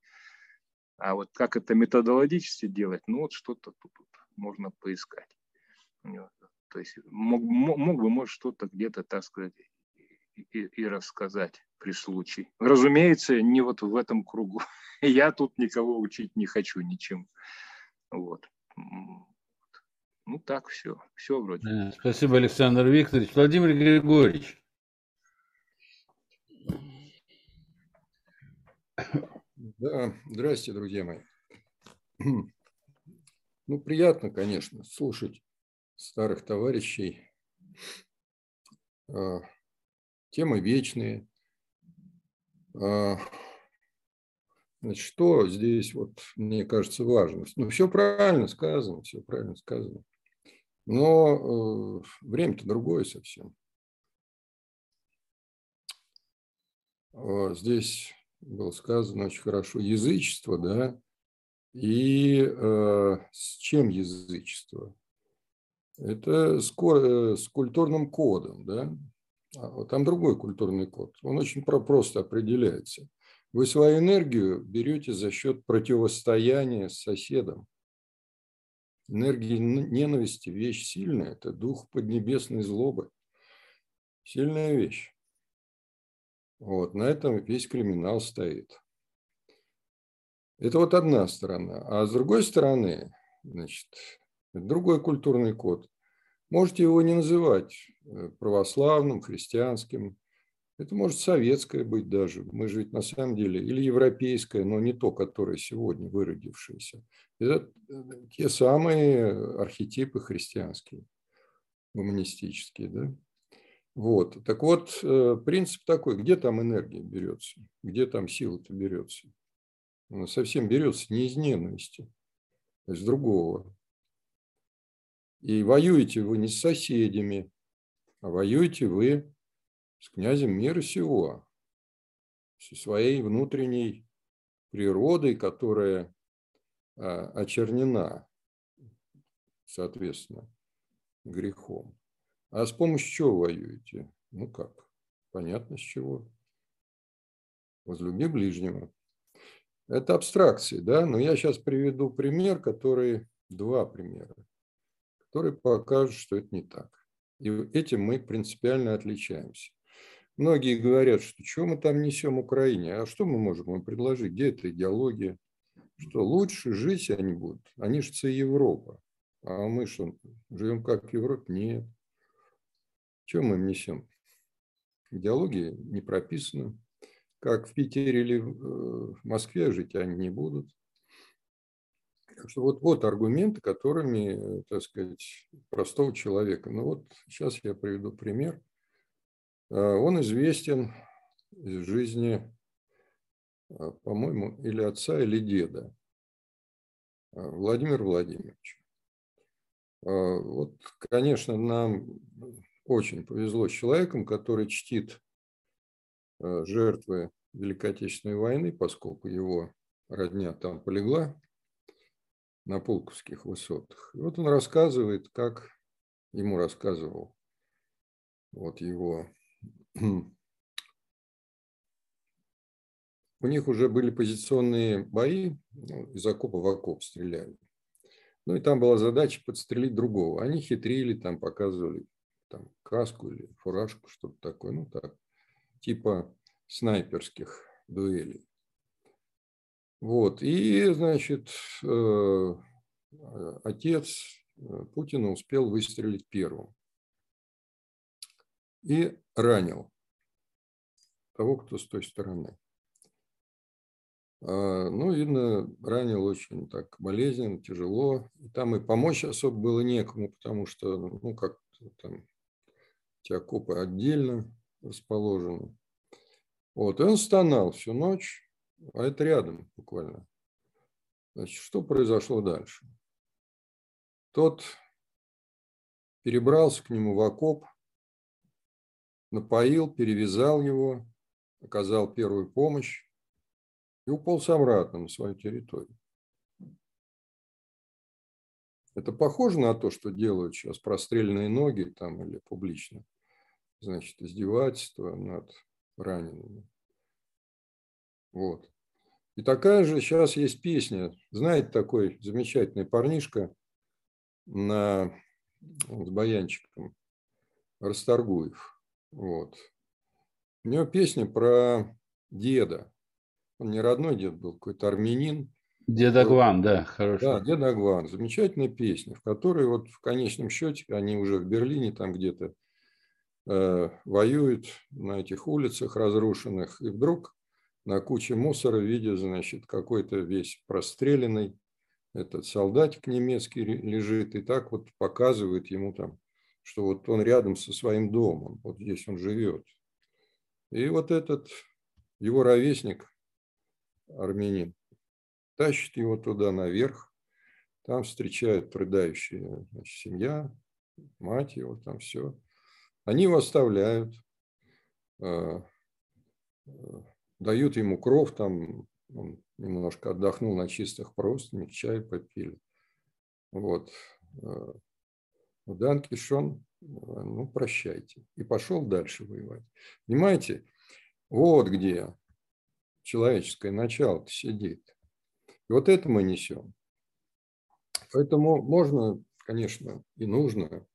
А вот как это методологически делать, ну вот что-то тут, тут можно поискать. То есть мог, мог бы, может, что-то где-то, так сказать, и, и рассказать при случае. Разумеется, не вот в этом кругу. (laughs) Я тут никого учить не хочу ничем. Вот. Ну так, все. Все вроде. Спасибо, Александр Викторович. Владимир Григорьевич. Да, здрасте, друзья мои. Ну, приятно, конечно, слушать старых товарищей. А, темы вечные. Значит, что здесь, вот, мне кажется, важно? Ну, все правильно сказано, все правильно сказано. Но э, время-то другое совсем. Здесь было сказано очень хорошо, язычество, да, и э, с чем язычество? Это с, ко, с культурным кодом, да, а там другой культурный код, он очень просто определяется. Вы свою энергию берете за счет противостояния с соседом. Энергия ненависти – вещь сильная, это дух поднебесной злобы. Сильная вещь. Вот, на этом весь криминал стоит. Это вот одна сторона. А с другой стороны, значит, другой культурный код. Можете его не называть э, православным, христианским. Это может советское быть даже. Мы же ведь на самом деле, или европейское, но не то, которое сегодня выродившееся. Это э, те самые архетипы христианские, гуманистические, да? Вот. Так вот, э, принцип такой, где там энергия берется, где там сила-то берется. Она совсем берется не из ненависти, а из другого. И воюете вы не с соседями, а воюете вы с князем мира сего, со своей внутренней природой, которая а, очернена, соответственно, грехом. А с помощью чего воюете? Ну как? Понятно с чего. Возлюби ближнего. Это абстракции, да? Но я сейчас приведу пример, который, два примера, которые покажут, что это не так. И этим мы принципиально отличаемся. Многие говорят, что что мы там несем Украине, а что мы можем им предложить, где эта идеология, что лучше жить они будут, они же це Европа, а мы что, живем как в Европе? Нет. Чем мы им несем? Идеология не прописана. Как в Питере или в э, Москве жить они не будут. Так что вот, вот аргументы, которыми, так сказать, простого человека. Ну вот сейчас я приведу пример. А, он известен из жизни, а, по-моему, или отца, или деда. А, Владимир Владимирович. Вот, конечно, нам очень повезло с человеком, который чтит э, жертвы Великой Отечественной войны, поскольку его родня там полегла на Пулковских высотах. И вот он рассказывает, как ему рассказывал вот его... У них уже были позиционные бои, ну, из окопа в окоп стреляли. Ну и там была задача подстрелить другого. Они хитрили, там показывали там, каску или фуражку, что-то такое, ну так, типа снайперских дуэлей. Вот, и, значит, э, отец э, Путина успел выстрелить первым и ранил того, кто с той стороны. А, ну, видно, ранил очень так болезненно, тяжело. Там и помочь особо было некому, потому что, ну, как там эти окопы отдельно расположены. Вот, и он стонал всю ночь, а это рядом буквально. Значит, что произошло дальше? Тот перебрался к нему в окоп, напоил, перевязал его, оказал первую помощь и уполз обратно на свою территорию. Это похоже на то, что делают сейчас прострельные ноги там или публично значит, издевательство над ранеными. Вот. И такая же сейчас есть песня. Знаете, такой замечательный парнишка на с баянчиком Расторгуев. Вот. У него песня про деда. Он не родной дед был, какой-то армянин. Дед Агван, да, хороший. Да, дед Агван. Замечательная песня, в которой вот в конечном счете они уже в Берлине там где-то э, воюют на этих улицах разрушенных. И вдруг на куче мусора видят, значит, какой-то весь простреленный этот солдатик немецкий лежит. И так вот показывает ему там, что вот он рядом со своим домом, вот здесь он живет. И вот этот его ровесник, армянин, тащит его туда наверх. Там встречает рыдающая значит, семья, мать его, там все. Они его оставляют, э, э, дают ему кров, там он немножко отдохнул на чистых простынях, чай попили. Вот. Дан Кишон ну, прощайте. И пошел дальше воевать. Понимаете, вот где человеческое начало сидит. И вот это мы несем. Поэтому можно, конечно, и нужно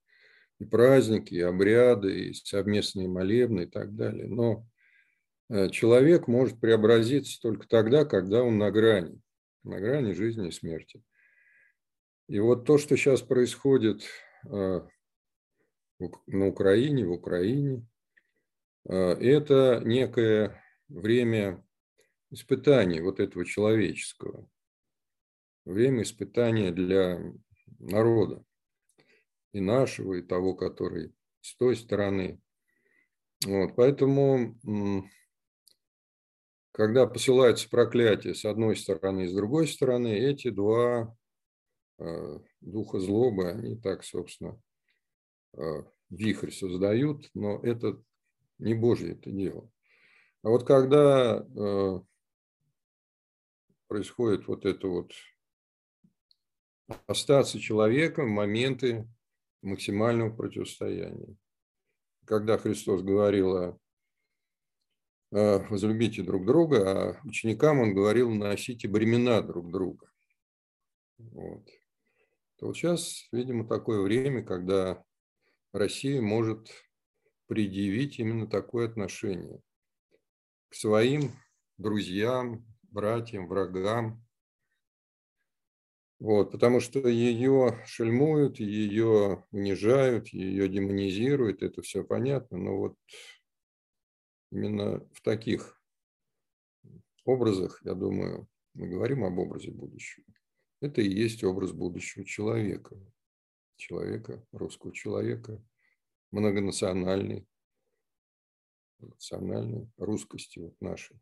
и праздники, и обряды, и совместные молебны и так далее. Но э, человек может преобразиться только тогда, когда он на грани, на грани жизни и смерти. И вот то, что сейчас происходит на Украине, в Украине. А, это некое время испытаний вот этого человеческого, время испытания для народа, и нашего, и того, который с той стороны. Вот, поэтому, когда посылается проклятие с одной стороны и с другой стороны, эти два а, духа злобы, они так, собственно, а, вихрь создают, но это не Божье это дело. А вот когда э, происходит вот это вот остаться человеком в моменты максимального противостояния. Когда Христос говорил о возлюбите друг друга, а ученикам он говорил, носите бремена друг друга. Вот. То вот сейчас, видимо, такое время, когда Россия может предъявить именно такое отношение к своим друзьям, братьям, врагам. Вот, потому что ее шельмуют, ее унижают, ее демонизируют, это все понятно, но вот именно в таких образах, я думаю, мы говорим об образе будущего. Это и есть образ будущего человека человека, русского человека, многонациональный, национальной русскости вот нашей.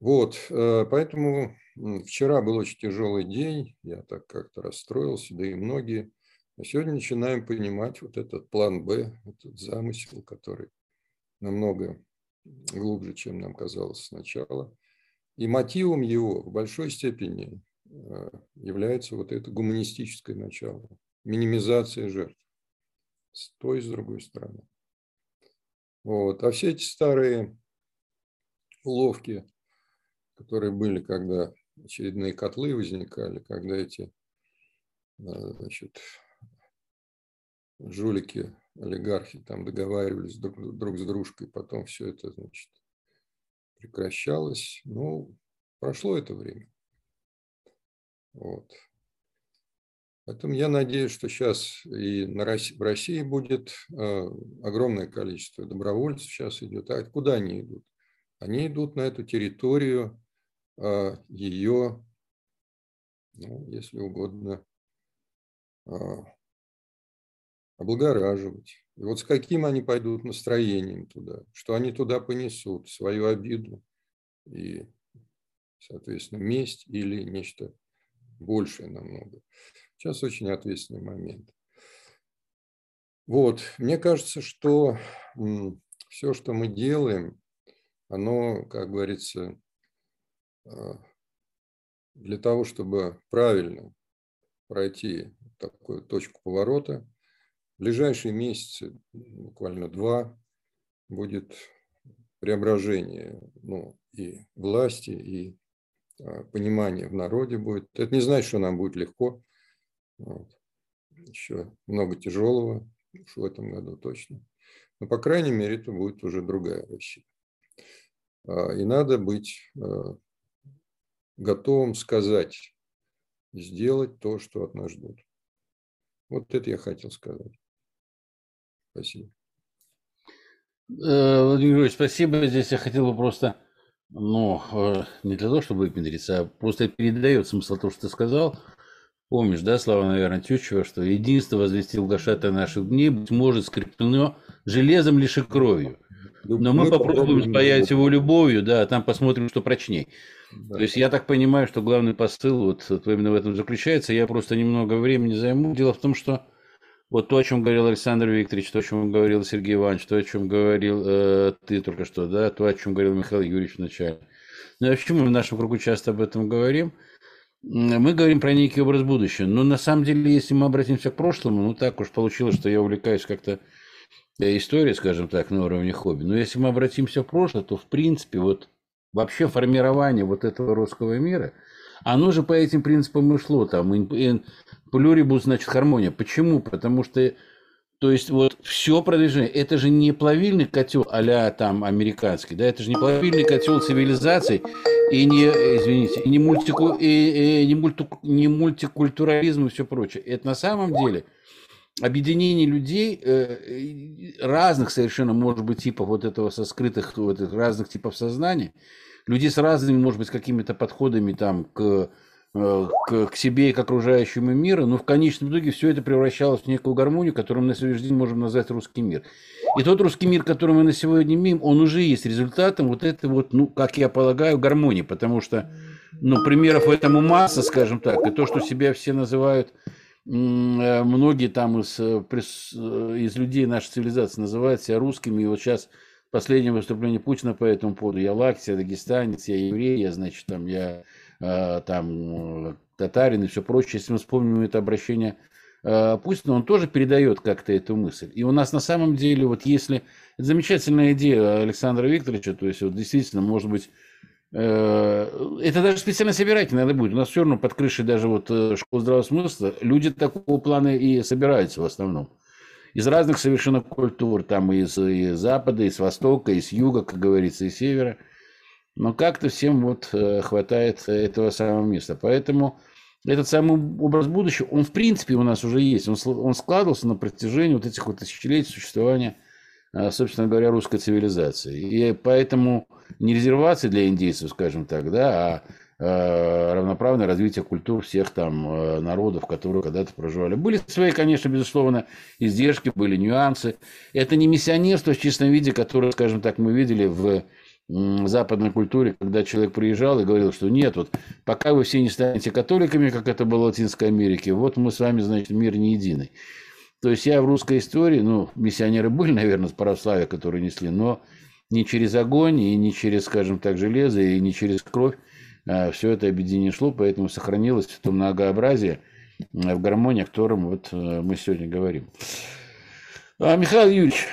Вот, э, поэтому вчера был очень тяжелый день, я так как-то расстроился, да и многие. А сегодня начинаем понимать вот этот план Б, этот замысел, который намного глубже, чем нам казалось сначала. И мотивом его в большой степени является вот это гуманистическое начало, минимизация жертв с той и с другой стороны. Вот. А все эти старые уловки, которые были, когда очередные котлы возникали, когда эти э, значит, жулики, олигархи там договаривались друг, друг с дружкой, потом все это, значит, прекращалось. Ну, прошло это время. Вот. Поэтому я надеюсь, что сейчас и на России, в России будет э, огромное количество добровольцев сейчас идет. А куда они идут? Они идут на эту территорию, э, ее, ну, если угодно, э, облагораживать. И вот с каким они пойдут настроением туда, что они туда понесут, свою обиду и, соответственно, месть или нечто большее намного. Сейчас очень ответственный момент. Вот, мне кажется, что все, что мы делаем, оно, как говорится, а, для того, чтобы правильно пройти такую точку поворота, в ближайшие месяцы, буквально два, будет преображение ну, и власти, и понимание в народе будет. Это не значит, что нам будет легко. Вот. еще много тяжелого, в этом году точно. Но, по крайней мере, это будет уже другая Россия. А, и надо быть а, готовым сказать, сделать то, что от нас ждут. Вот это я хотел сказать. Спасибо. Э, Владимир Григорьевич, спасибо. Здесь я хотел бы просто, ну, э, не для того, чтобы выпендриться, а просто передает смысл того, что ты сказал. Помнишь, да, слова, наверное, Тютчева, что единство возвестил глашатая наших дней, быть может, скреплено железом лишь и кровью. Но мы, мы попробуем спаять его любовью, да, а там посмотрим, что прочней. Да. То есть я так понимаю, что главный посыл вот, вот именно в этом заключается. Я просто немного времени займу. Дело в том, что вот то, о чем говорил Александр Викторович, то, о чем говорил Сергей Иванович, то, о чем говорил э, ты только что, да, то, о чем говорил Михаил Юрьевич вначале. Ну, а почему мы в нашем кругу часто об этом говорим? Мы говорим про некий образ будущего. Но на самом деле, если мы обратимся к прошлому, ну так уж получилось, что я увлекаюсь как-то э, историей, скажем так, на уровне хобби. Но если мы обратимся в прошлое, то в принципе вот вообще формирование вот этого русского мира, оно же по этим принципам и шло. Там плюрибус, значит, хармония. Почему? Потому что то есть вот все продвижение, это же не плавильный котел а там американский, да, это же не плавильный котел цивилизаций и не, извините, и не, мультику, и, и не, мульти, не мультикультурализм и все прочее. Это на самом деле объединение людей э, разных совершенно, может быть, типов вот этого со скрытых, вот этих разных типов сознания, людей с разными, может быть, какими-то подходами там к к, к себе и к окружающему миру, но в конечном итоге все это превращалось в некую гармонию, которую мы на сегодняшний день можем назвать русский мир. И тот русский мир, который мы на сегодня имеем, он уже есть результатом вот этой вот, ну, как я полагаю, гармонии, потому что, ну, примеров этому масса, скажем так, и то, что себя все называют, э, многие там из, э, из людей нашей цивилизации называют себя русскими, и вот сейчас последнее выступление Путина по этому поводу, я лакс, я дагестанец, я еврей, я, значит, там, я Э, там татарин и все прочее, если мы вспомним это обращение э, Путина, он тоже передает как-то эту мысль. И у нас на самом деле, вот если... Это замечательная идея Александра Викторовича, то есть вот действительно, может быть, э, это даже специально собирать не надо будет. У нас все равно под крышей даже вот школы здравого смысла люди такого плана и собираются в основном. Из разных совершенно культур, там из, из Запада, из Востока, из Юга, как говорится, из Севера – но как-то всем вот э, хватает этого самого места. Поэтому этот самый образ будущего, он в принципе у нас уже есть. Он, он складывался на протяжении вот этих вот тысячелетий существования, э, собственно говоря, русской цивилизации. И поэтому не резервации для индейцев, скажем так, да, а э, равноправное развитие культур всех там народов, которые когда-то проживали. Были свои, конечно, безусловно, издержки, были нюансы. Это не миссионерство в чистом виде, которое, скажем так, мы видели в западной культуре, когда человек приезжал и говорил, что нет, вот пока вы все не станете католиками, как это было в Латинской Америке, вот мы с вами, значит, мир не единый. То есть я в русской истории, ну, миссионеры были, наверное, с православия, которые несли, но не через огонь, и не через, скажем так, железо, и не через кровь а все это объединение шло, поэтому сохранилось то многообразие в гармонии, о котором вот э, мы сегодня говорим. А, Михаил Юрьевич,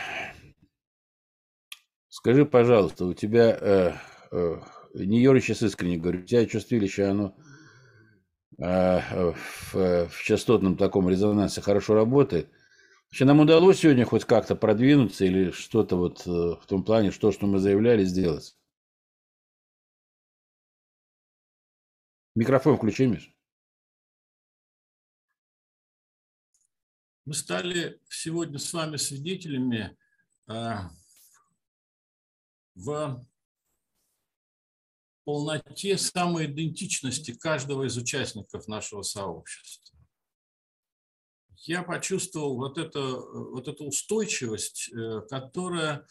Скажи, пожалуйста, у тебя, э, э, не Юрий сейчас искренне говорю, у тебя чувствилище, оно э, в, в частотном таком резонансе хорошо работает. Вообще нам удалось сегодня хоть как-то продвинуться или что-то вот э, в том плане, что, что мы заявляли, сделать? Микрофон включи, Миш. Мы стали сегодня с вами свидетелями а, в полноте самоидентичности каждого из участников нашего сообщества. Я почувствовал вот, это, вот эту устойчивость, э, которая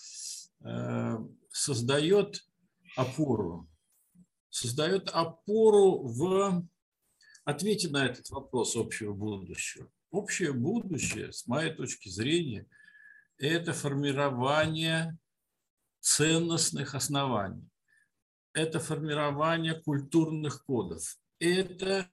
э, создает опору, создает опору в ответе на этот вопрос общего будущего. Общее будущее, с моей точки зрения, это формирование ценностных оснований. Это формирование культурных кодов. Это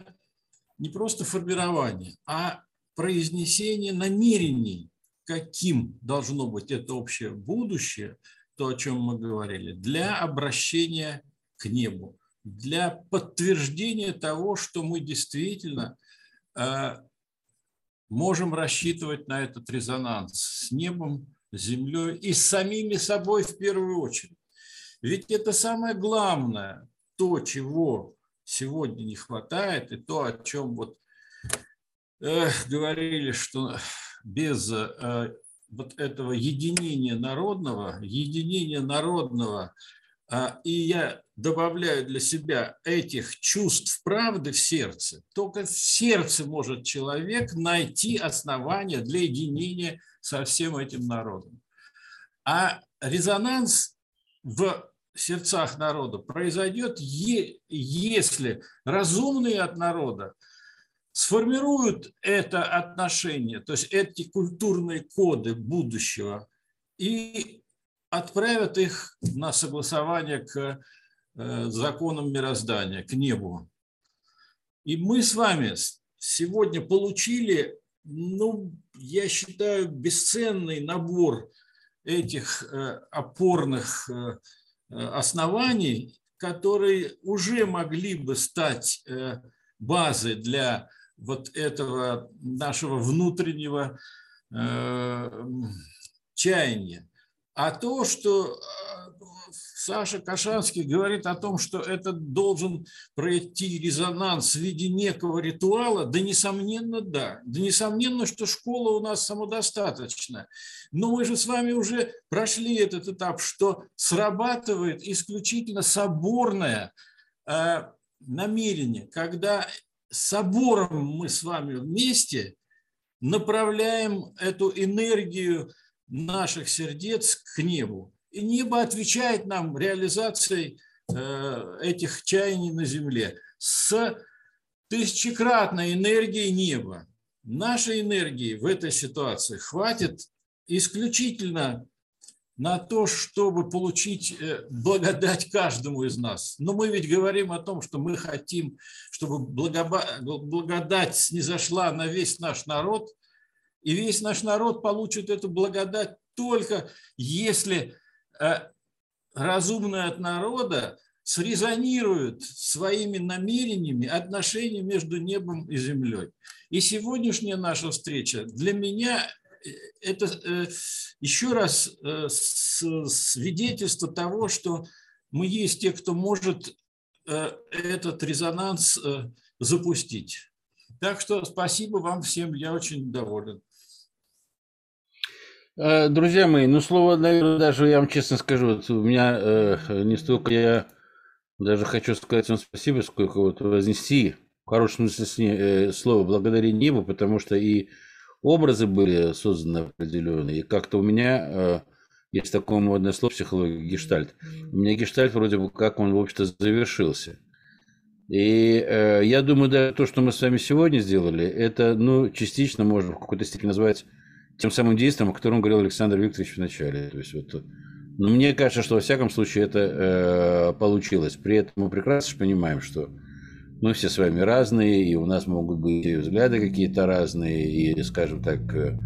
не просто формирование, а произнесение намерений, каким должно быть это общее будущее, то, о чем мы говорили, для обращения к небу, для подтверждения того, что мы действительно э, можем рассчитывать на этот резонанс с небом, землей и самими собой в первую очередь. Ведь это самое главное, то, чего сегодня не хватает, и то, о чем вот э, говорили, что без э, вот этого единения народного, единения народного, и я добавляю для себя этих чувств правды в сердце, только в сердце может человек найти основания для единения со всем этим народом. А резонанс в сердцах народа произойдет, если разумные от народа сформируют это отношение, то есть эти культурные коды будущего и отправят их на согласование к э, законам мироздания, к небу. И мы с вами сегодня получили, ну, я считаю, бесценный набор этих э, опорных э, оснований, которые уже могли бы стать базой для вот этого нашего внутреннего чаяния. А то, что э, Саша Кашанский говорит о том, что это должен пройти резонанс в виде некого ритуала, да, несомненно, да. Да, несомненно, что школа у нас самодостаточна. Но мы же с вами уже прошли этот этап, что срабатывает исключительно соборное э, намерение, когда собором мы с вами вместе направляем эту энергию наших сердец к небу. И небо отвечает нам реализацией э, этих чаяний на земле с тысячекратной энергией неба. Нашей энергии в этой ситуации хватит исключительно на то, чтобы получить э, благодать каждому из нас. Но мы ведь говорим о том, что мы хотим, чтобы благодать снизошла на весь наш народ, и весь наш народ получит эту благодать только если э, разумное от народа срезонирует своими намерениями отношения между небом и землей. И сегодняшняя наша встреча для меня это э, еще раз э, свидетельство того, что мы есть те, кто может э, этот резонанс запустить. Так что спасибо вам всем, я очень доволен. Друзья мои, ну слово, наверное, даже я вам честно скажу, вот у меня э, не столько я даже хочу сказать вам спасибо, сколько вот вознести в хорошем смысле слова благодарение небу, потому что и образы были созданы определенные. И как-то у меня э, есть такое модное слово психология гештальт. У меня гештальт вроде бы как он, в общем-то, завершился. И э, я думаю, да, то, что мы с вами сегодня сделали, это, ну, частично можно в какой-то степени назвать тем самым действием, о котором говорил Александр Викторович в начале. То есть вот, но мне кажется, что во всяком случае это э, получилось. При этом мы прекрасно понимаем, что мы все с вами разные, и у нас могут быть взгляды какие-то разные, и, скажем так, э,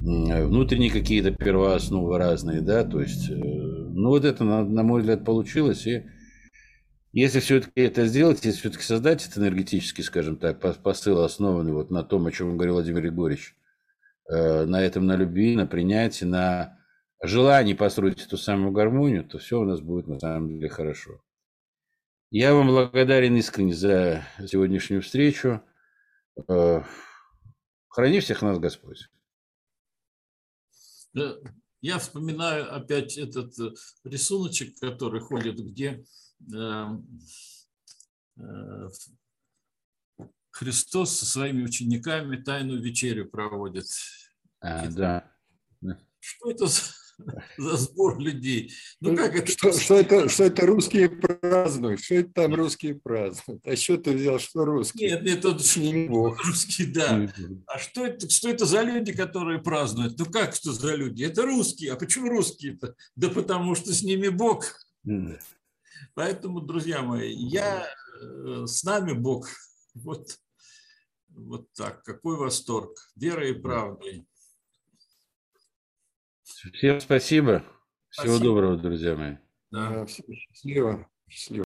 внутренние какие-то первоосновы разные, да, то есть, э, ну вот это, на, на мой взгляд, получилось, и если все-таки это сделать, если все-таки создать этот энергетический, скажем так, посыл, основанный вот на том, о чем говорил Владимир Егорович, на этом, на любви, на принятии, на желании построить эту самую гармонию, то все у нас будет на самом деле хорошо. Я вам благодарен искренне за сегодняшнюю встречу. Э, храни всех нас Господь. Я вспоминаю опять этот э, рисуночек, который ходит, где э, Христос со своими учениками тайную вечерю проводит. А, да. Что это за за сбор людей. Ну, как это? Что, что, это, что это русские празднуют? Что это там русские празднуют? А что ты взял, что русские? Нет, нет, тут (laughs) русские, да. А что это, что это за люди, которые празднуют? Ну как что за люди? Это русские. А почему русские-то? Да потому что с ними Бог. Поэтому, друзья мои, я э, с нами Бог. Вот, вот так. Какой восторг. Верой и правдой. Всем спасибо. Всего спасибо. доброго, друзья мои. Да. Счастливо. Счастливо.